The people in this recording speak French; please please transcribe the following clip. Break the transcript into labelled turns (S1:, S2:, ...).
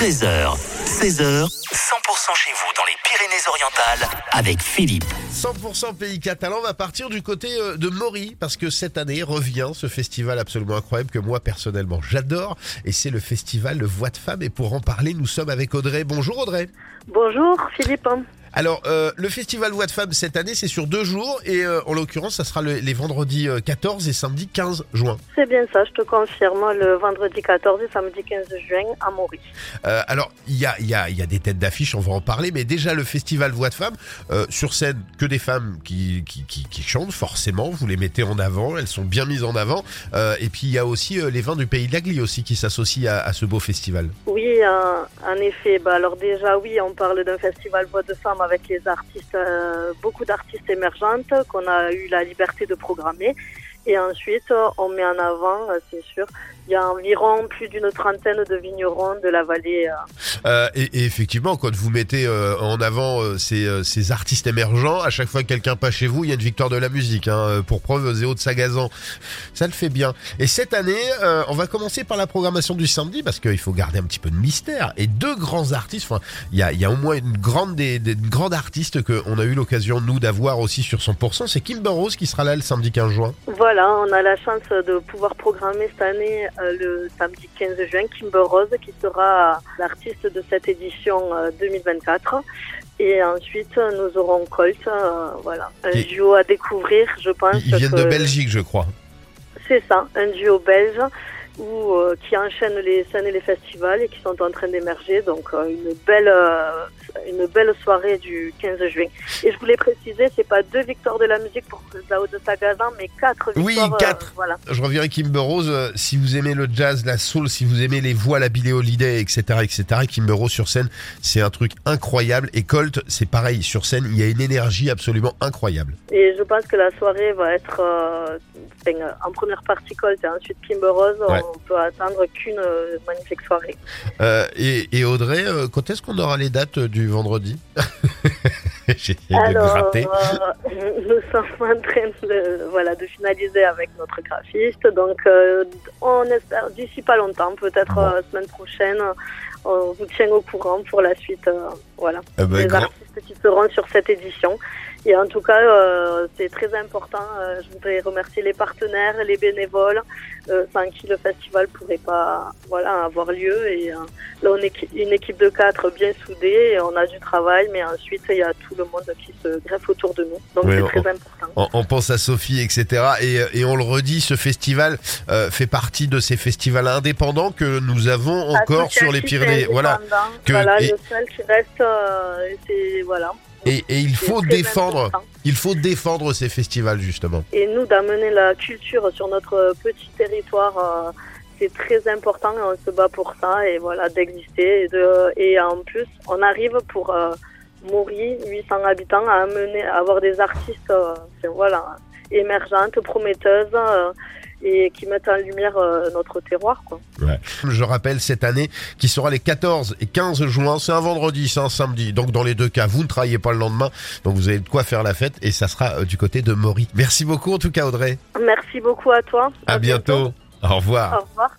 S1: 13h, 16h, 100% chez vous dans les Pyrénées-Orientales avec Philippe.
S2: 100% pays catalan va partir du côté euh, de Maury parce que cette année revient ce festival absolument incroyable que moi personnellement j'adore et c'est le festival Le Voix de Femme et pour en parler nous sommes avec Audrey. Bonjour Audrey.
S3: Bonjour Philippe.
S2: Alors euh, le festival Voix de Femme cette année c'est sur deux jours et euh, en l'occurrence ça sera le- les vendredis euh, 14 et samedi 15 juin.
S3: C'est bien ça, je te confirme, le vendredi 14 et samedi 15 juin à Maurice.
S2: Euh, alors, il y a, y, a, y a des têtes d'affiche, on va en parler, mais déjà le festival Voix de Femmes, euh, sur scène, que des femmes qui, qui, qui, qui chantent, forcément, vous les mettez en avant, elles sont bien mises en avant. Euh, et puis il y a aussi euh, les vins du Pays de aussi qui s'associent à, à ce beau festival.
S3: Oui, euh, en effet. Bah, alors déjà, oui, on parle d'un festival Voix de Femmes avec les artistes, euh, beaucoup d'artistes émergentes qu'on a eu la liberté de programmer. Et ensuite, euh, on met en avant, euh, c'est sûr, il y a environ plus d'une trentaine de vignerons de la vallée. euh,
S2: et, et effectivement, quand vous mettez euh, en avant euh, ces, ces artistes émergents, à chaque fois que quelqu'un passe chez vous, il y a une victoire de la musique. Hein, pour preuve, Zéo de Sagazan. Ça le fait bien. Et cette année, on va commencer par la programmation du samedi parce qu'il faut garder un petit peu de mystère. Et deux grands artistes, enfin, il y a, il y a au moins une grande, des, des- une grande artiste qu'on a eu l'occasion, nous, d'avoir aussi sur 100%. C'est Kimber Rose qui sera là le samedi 15 juin.
S3: Voilà, on a la chance de pouvoir programmer cette année euh, le samedi 15 juin Kimber Rose qui sera l'artiste de cette édition euh, 2024. Et ensuite, nous aurons Colt, euh, voilà, un duo à découvrir, je pense.
S2: Ils, viennent de
S3: que
S2: Belgique, je crois.
S3: C'est ça, un duo belge où, euh, qui enchaîne les scènes et les festivals et qui sont en train d'émerger. Donc euh, une belle euh, une belle soirée du 15 juin. Et je voulais préciser, c'est pas deux victoires de la musique pour Zao de Sagazan, mais quatre
S2: Oui,
S3: victoires. euh,
S2: quatre.
S3: voilà.
S2: Je reviens à Kimber Rose. Si vous aimez le jazz, la soul, si vous aimez les voix, la Billie Holiday, etc., etc., Kimber Rose sur scène, c'est un truc incroyable. Et Colt, c'est pareil. Sur scène, il y a une énergie absolument incroyable.
S3: Et je pense que la soirée va être en première partie Colt et ensuite Kimber Rose.
S2: Ouais.
S3: On peut attendre qu'une euh, magnifique soirée.
S2: Euh, et, et Audrey, euh, quand est-ce qu'on aura les dates du vendredi J'ai de
S3: Alors, euh, nous sommes en train de, voilà, de finaliser avec notre graphiste. Donc, euh, on espère d'ici pas longtemps, peut-être
S2: Bon.
S3: euh, semaine prochaine, on vous tient au courant pour la suite. voilà,
S2: Eh ben, grand-
S3: qui seront sur cette édition. Et en tout cas, euh, c'est très important. euh, je voudrais remercier les partenaires, les bénévoles, euh, sans qui le festival pourrait pas, voilà, avoir lieu. Et euh, là, on est une équipe de quatre bien soudée. Et on a du travail, mais ensuite, il y a tout le monde qui se greffe autour de nous. Donc,
S2: Oui,
S3: c'est très important.
S2: On, on pense à Sophie, etc. Et, euh, et on le redit, ce festival euh, fait partie de ces festivals indépendants que nous avons encore sur les Pyrénées. Voilà.
S3: indépendant.
S2: Que-
S3: voilà,
S2: et-
S3: le seul qui reste, euh, c'est voilà.
S2: Et, et il faut défendre,
S3: important.
S2: il faut défendre ces festivals justement.
S3: Et nous, d'amener la culture sur notre petit territoire, euh, c'est très important et on se bat pour ça et voilà, d'exister. Et, de, et en plus, on arrive pour euh, mourir 800 habitants à amener, à avoir des artistes euh, voilà, émergentes, prometteuses euh, et qui mettent en lumière euh, notre terroir. Quoi.
S2: Je rappelle cette année qui sera les 14 et 15 juin. C'est un vendredi, c'est un samedi. Donc dans les deux cas, vous ne travaillez pas le lendemain. Donc vous avez de quoi faire la fête et ça sera euh, du côté de Maury. Merci beaucoup en tout cas Audrey.
S3: Merci beaucoup à toi.
S2: À, bientôt. Au revoir.
S3: Au revoir.